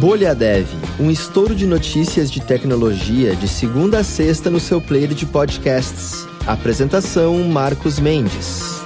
Bolha Dev, um estouro de notícias de tecnologia de segunda a sexta no seu player de podcasts. Apresentação Marcos Mendes.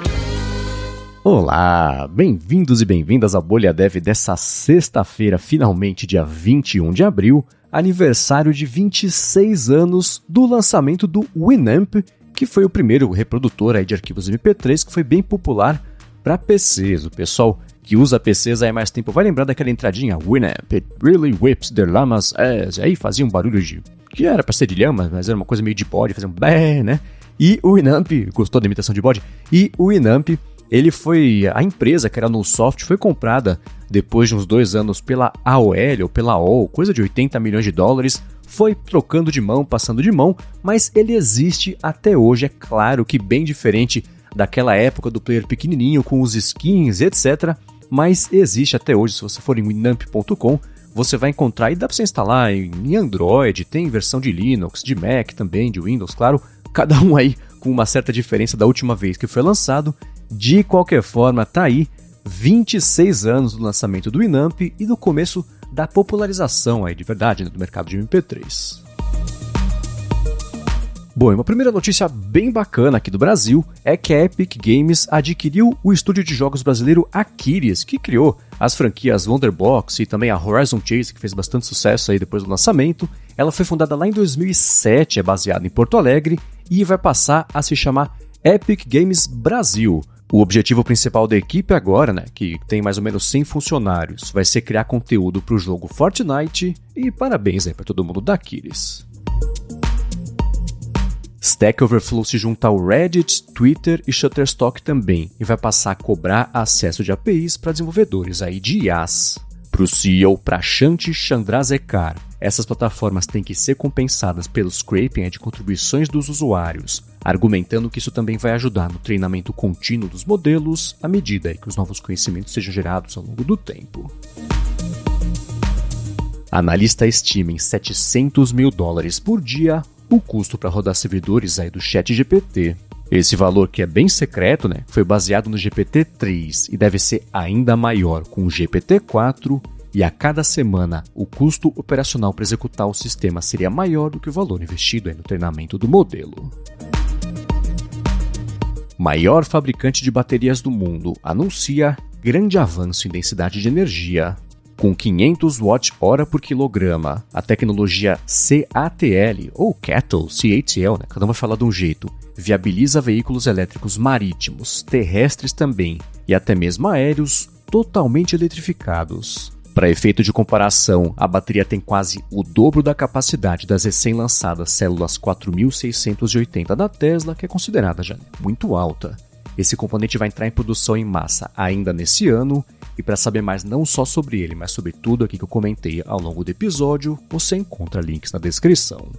Olá, bem-vindos e bem-vindas à Bolha Dev dessa sexta-feira, finalmente dia 21 de abril, aniversário de 26 anos do lançamento do Winamp, que foi o primeiro reprodutor de arquivos MP3 que foi bem popular para PCs. O pessoal que usa PCs há mais tempo vai lembrar daquela entradinha Winamp, it really whips the llamas ass. Aí fazia um barulho de. que era pra ser de lhamas, mas era uma coisa meio de bode, fazia um bé, né? E o Winamp, gostou da imitação de bode? E o Winamp, ele foi. A empresa que era no Soft foi comprada depois de uns dois anos pela AOL ou pela OL, coisa de 80 milhões de dólares. Foi trocando de mão, passando de mão, mas ele existe até hoje, é claro que bem diferente daquela época do player pequenininho com os skins, etc mas existe até hoje. Se você for em winamp.com, você vai encontrar e dá para você instalar em Android, tem versão de Linux, de Mac também, de Windows, claro, cada um aí com uma certa diferença da última vez que foi lançado. De qualquer forma, tá aí 26 anos do lançamento do Winamp e do começo da popularização aí de verdade né, do mercado de MP3. Bom, uma primeira notícia bem bacana aqui do Brasil é que a Epic Games adquiriu o estúdio de jogos brasileiro Aquiles, que criou as franquias Wonderbox e também a Horizon Chase, que fez bastante sucesso aí depois do lançamento. Ela foi fundada lá em 2007, é baseada em Porto Alegre e vai passar a se chamar Epic Games Brasil. O objetivo principal da equipe agora, né, que tem mais ou menos 100 funcionários, vai ser criar conteúdo para o jogo Fortnite e parabéns aí para todo mundo da Aquiles. Stack Overflow se junta ao Reddit, Twitter e Shutterstock também e vai passar a cobrar acesso de APIs para desenvolvedores aí de IaaS. Para o CEO Prashant Chandrasekar, essas plataformas têm que ser compensadas pelo scraping de contribuições dos usuários, argumentando que isso também vai ajudar no treinamento contínuo dos modelos à medida que os novos conhecimentos sejam gerados ao longo do tempo. Analista estima em 700 mil dólares por dia o custo para rodar servidores aí do Chat GPT. Esse valor, que é bem secreto, né, foi baseado no GPT-3 e deve ser ainda maior com o GPT-4 e a cada semana o custo operacional para executar o sistema seria maior do que o valor investido no treinamento do modelo. Maior fabricante de baterias do mundo anuncia grande avanço em densidade de energia com 500 watt-hora por quilograma. A tecnologia CATL, ou CATL, CATL, né? cada um vai falar de um jeito, viabiliza veículos elétricos marítimos, terrestres também, e até mesmo aéreos totalmente eletrificados. Para efeito de comparação, a bateria tem quase o dobro da capacidade das recém-lançadas células 4680 da Tesla, que é considerada já muito alta. Esse componente vai entrar em produção em massa ainda nesse ano e para saber mais não só sobre ele, mas sobre tudo aqui que eu comentei ao longo do episódio, você encontra links na descrição.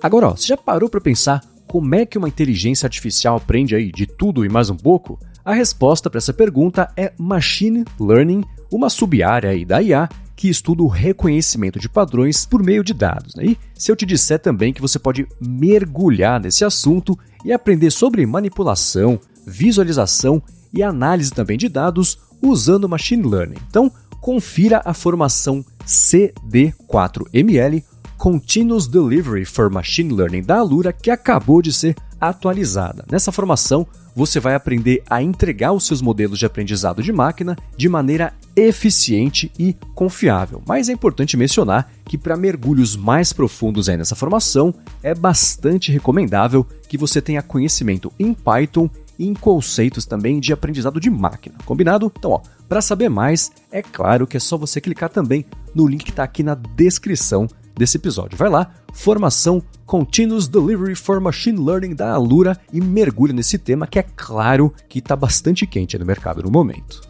Agora, ó, você já parou para pensar como é que uma inteligência artificial aprende aí de tudo e mais um pouco? A resposta para essa pergunta é Machine Learning, uma sub-área da IA que estuda o reconhecimento de padrões por meio de dados. Né? E se eu te disser também que você pode mergulhar nesse assunto e aprender sobre manipulação, visualização e análise também de dados usando Machine Learning. Então, confira a formação CD4ML Continuous Delivery for Machine Learning da Alura que acabou de ser atualizada. Nessa formação, você vai aprender a entregar os seus modelos de aprendizado de máquina de maneira eficiente e confiável. Mas é importante mencionar que para mergulhos mais profundos aí nessa formação, é bastante recomendável que você tenha conhecimento em Python e em conceitos também de aprendizado de máquina. Combinado? Então, ó, para saber mais, é claro que é só você clicar também no link que está aqui na descrição desse episódio. Vai lá, formação Continuous Delivery for Machine Learning da Alura e mergulha nesse tema que é claro que está bastante quente no mercado no momento.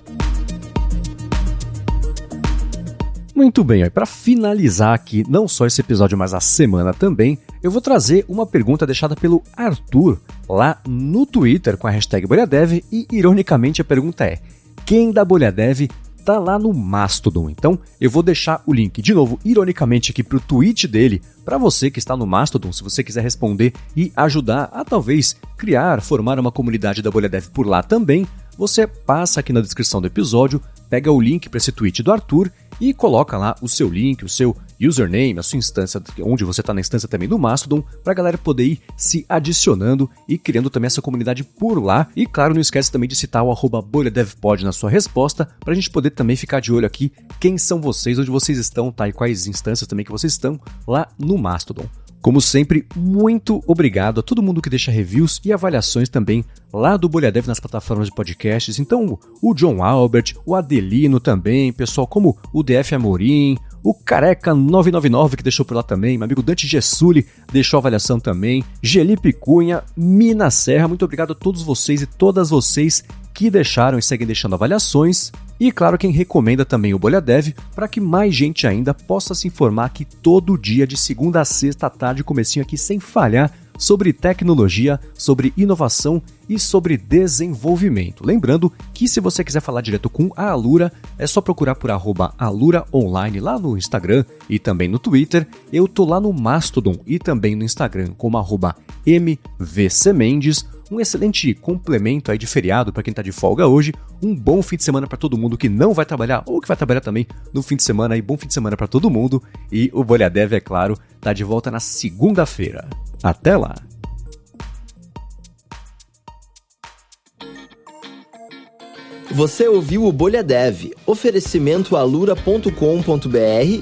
Muito bem, para finalizar aqui não só esse episódio, mas a semana também, eu vou trazer uma pergunta deixada pelo Arthur lá no Twitter com a hashtag BolhaDev e, ironicamente, a pergunta é: quem da BolhaDev tá lá no Mastodon? Então, eu vou deixar o link de novo, ironicamente, aqui para o tweet dele, para você que está no Mastodon, se você quiser responder e ajudar a talvez criar, formar uma comunidade da BolhaDev por lá também você passa aqui na descrição do episódio, pega o link para esse tweet do Arthur e coloca lá o seu link, o seu username, a sua instância, onde você está na instância também do Mastodon, para a galera poder ir se adicionando e criando também essa comunidade por lá. E claro, não esquece também de citar o bolhadevpod na sua resposta, para a gente poder também ficar de olho aqui quem são vocês, onde vocês estão, tá? E quais instâncias também que vocês estão lá no Mastodon. Como sempre, muito obrigado a todo mundo que deixa reviews e avaliações também lá do Bolha Dev nas plataformas de podcasts. Então, o John Albert, o Adelino também, pessoal como o DF Amorim, o Careca999 que deixou por lá também, meu amigo Dante Gessuli deixou avaliação também, Gelipe Cunha, Mina Serra, muito obrigado a todos vocês e todas vocês que deixaram e seguem deixando avaliações. E claro, quem recomenda também o Bolha Dev para que mais gente ainda possa se informar que todo dia de segunda a sexta à tarde, comecinho aqui sem falhar, sobre tecnologia, sobre inovação e sobre desenvolvimento. Lembrando que se você quiser falar direto com a Alura, é só procurar por arroba Alura Online lá no Instagram e também no Twitter. Eu tô lá no Mastodon e também no Instagram como arroba MVCMendes um excelente complemento aí de feriado para quem está de folga hoje, um bom fim de semana para todo mundo que não vai trabalhar ou que vai trabalhar também no fim de semana e bom fim de semana para todo mundo e o Bolha Dev, é claro, tá de volta na segunda-feira. Até lá. Você ouviu o Bolha Dev, oferecimento alura.com.br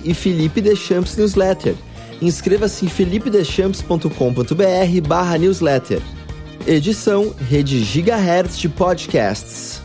e Felipe Deschamps Newsletter. Inscreva-se em felipedeschamps.com.br barra newsletter. Edição Rede Gigahertz de Podcasts.